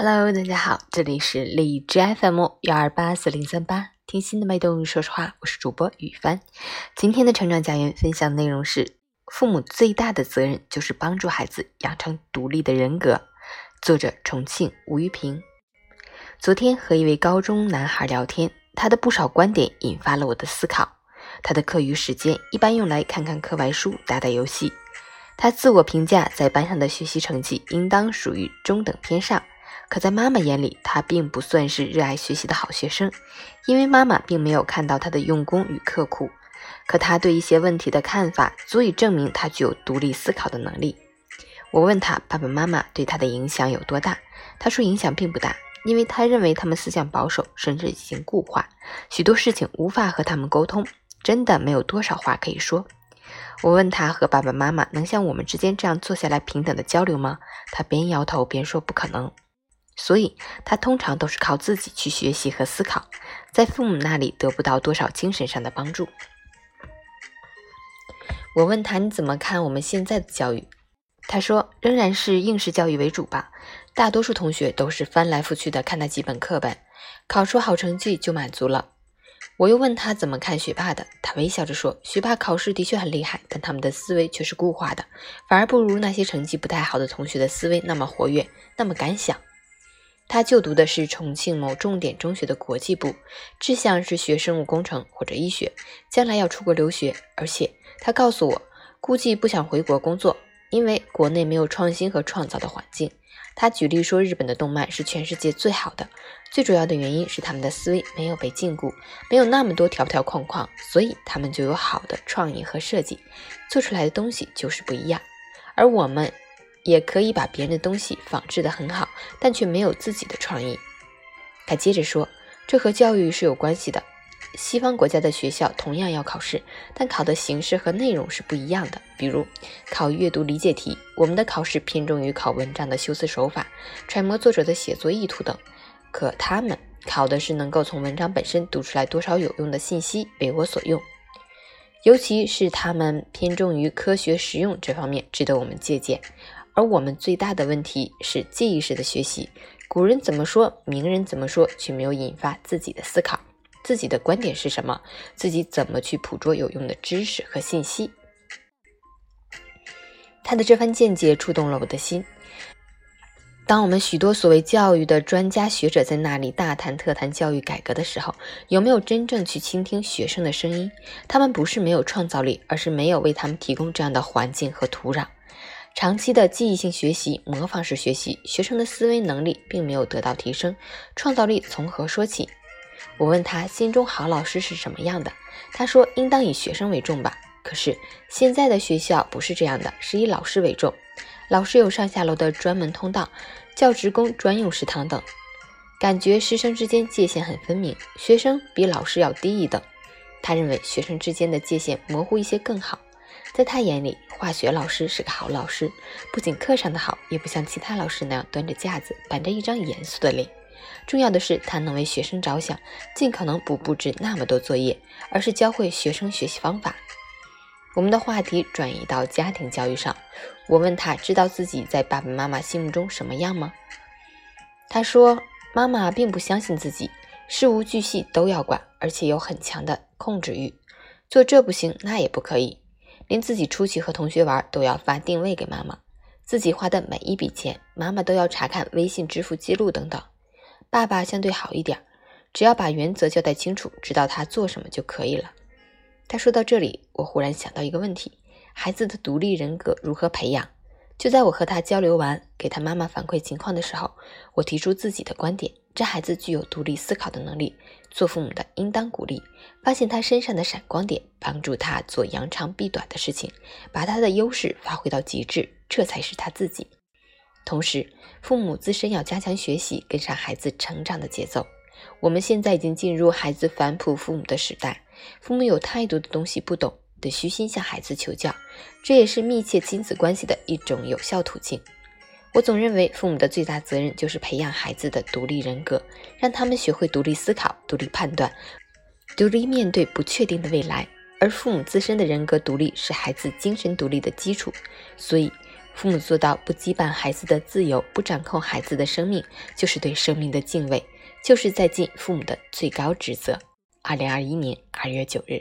Hello，大家好，这里是荔枝 FM 幺二八四零三八，听心的脉动。说实话，我是主播雨帆。今天的成长家园分享内容是：父母最大的责任就是帮助孩子养成独立的人格。作者：重庆吴玉平。昨天和一位高中男孩聊天，他的不少观点引发了我的思考。他的课余时间一般用来看看课外书、打打游戏。他自我评价，在班上的学习成绩应当属于中等偏上。可在妈妈眼里，他并不算是热爱学习的好学生，因为妈妈并没有看到他的用功与刻苦。可他对一些问题的看法，足以证明他具有独立思考的能力。我问他爸爸妈妈对他的影响有多大，他说影响并不大，因为他认为他们思想保守，甚至已经固化，许多事情无法和他们沟通，真的没有多少话可以说。我问他和爸爸妈妈能像我们之间这样坐下来平等的交流吗？他边摇头边说不可能。所以，他通常都是靠自己去学习和思考，在父母那里得不到多少精神上的帮助。我问他你怎么看我们现在的教育？他说仍然是应试教育为主吧，大多数同学都是翻来覆去的看那几本课本，考出好成绩就满足了。我又问他怎么看学霸的，他微笑着说：“学霸考试的确很厉害，但他们的思维却是固化的，反而不如那些成绩不太好的同学的思维那么活跃，那么敢想。”他就读的是重庆某重点中学的国际部，志向是学生物工程或者医学，将来要出国留学。而且他告诉我，估计不想回国工作，因为国内没有创新和创造的环境。他举例说，日本的动漫是全世界最好的，最主要的原因是他们的思维没有被禁锢，没有那么多条条框框，所以他们就有好的创意和设计，做出来的东西就是不一样。而我们也可以把别人的东西仿制得很好，但却没有自己的创意。他接着说，这和教育是有关系的。西方国家的学校同样要考试，但考的形式和内容是不一样的。比如考阅读理解题，我们的考试偏重于考文章的修辞手法、揣摩作者的写作意图等；可他们考的是能够从文章本身读出来多少有用的信息为我所用。尤其是他们偏重于科学实用这方面，值得我们借鉴。而我们最大的问题是记忆式的学习。古人怎么说，名人怎么说，却没有引发自己的思考。自己的观点是什么？自己怎么去捕捉有用的知识和信息？他的这番见解触动了我的心。当我们许多所谓教育的专家学者在那里大谈特谈教育改革的时候，有没有真正去倾听学生的声音？他们不是没有创造力，而是没有为他们提供这样的环境和土壤。长期的记忆性学习、模仿式学习，学生的思维能力并没有得到提升，创造力从何说起？我问他心中好老师是什么样的，他说应当以学生为重吧。可是现在的学校不是这样的，是以老师为重。老师有上下楼的专门通道，教职工专用食堂等，感觉师生之间界限很分明，学生比老师要低一等。他认为学生之间的界限模糊一些更好。在他眼里，化学老师是个好老师，不仅课上的好，也不像其他老师那样端着架子，板着一张严肃的脸。重要的是，他能为学生着想，尽可能不布置那么多作业，而是教会学生学习方法。我们的话题转移到家庭教育上，我问他知道自己在爸爸妈妈心目中什么样吗？他说，妈妈并不相信自己，事无巨细都要管，而且有很强的控制欲，做这不行那也不可以，连自己出去和同学玩都要发定位给妈妈，自己花的每一笔钱，妈妈都要查看微信支付记录等等。爸爸相对好一点，只要把原则交代清楚，知道他做什么就可以了。他说到这里，我忽然想到一个问题：孩子的独立人格如何培养？就在我和他交流完，给他妈妈反馈情况的时候，我提出自己的观点：这孩子具有独立思考的能力，做父母的应当鼓励，发现他身上的闪光点，帮助他做扬长避短的事情，把他的优势发挥到极致，这才是他自己。同时，父母自身要加强学习，跟上孩子成长的节奏。我们现在已经进入孩子反哺父母的时代，父母有太多的东西不懂，得虚心向孩子求教，这也是密切亲子关系的一种有效途径。我总认为，父母的最大责任就是培养孩子的独立人格，让他们学会独立思考、独立判断、独立面对不确定的未来。而父母自身的人格独立是孩子精神独立的基础，所以。父母做到不羁绊孩子的自由，不掌控孩子的生命，就是对生命的敬畏，就是在尽父母的最高职责。二零二一年二月九日。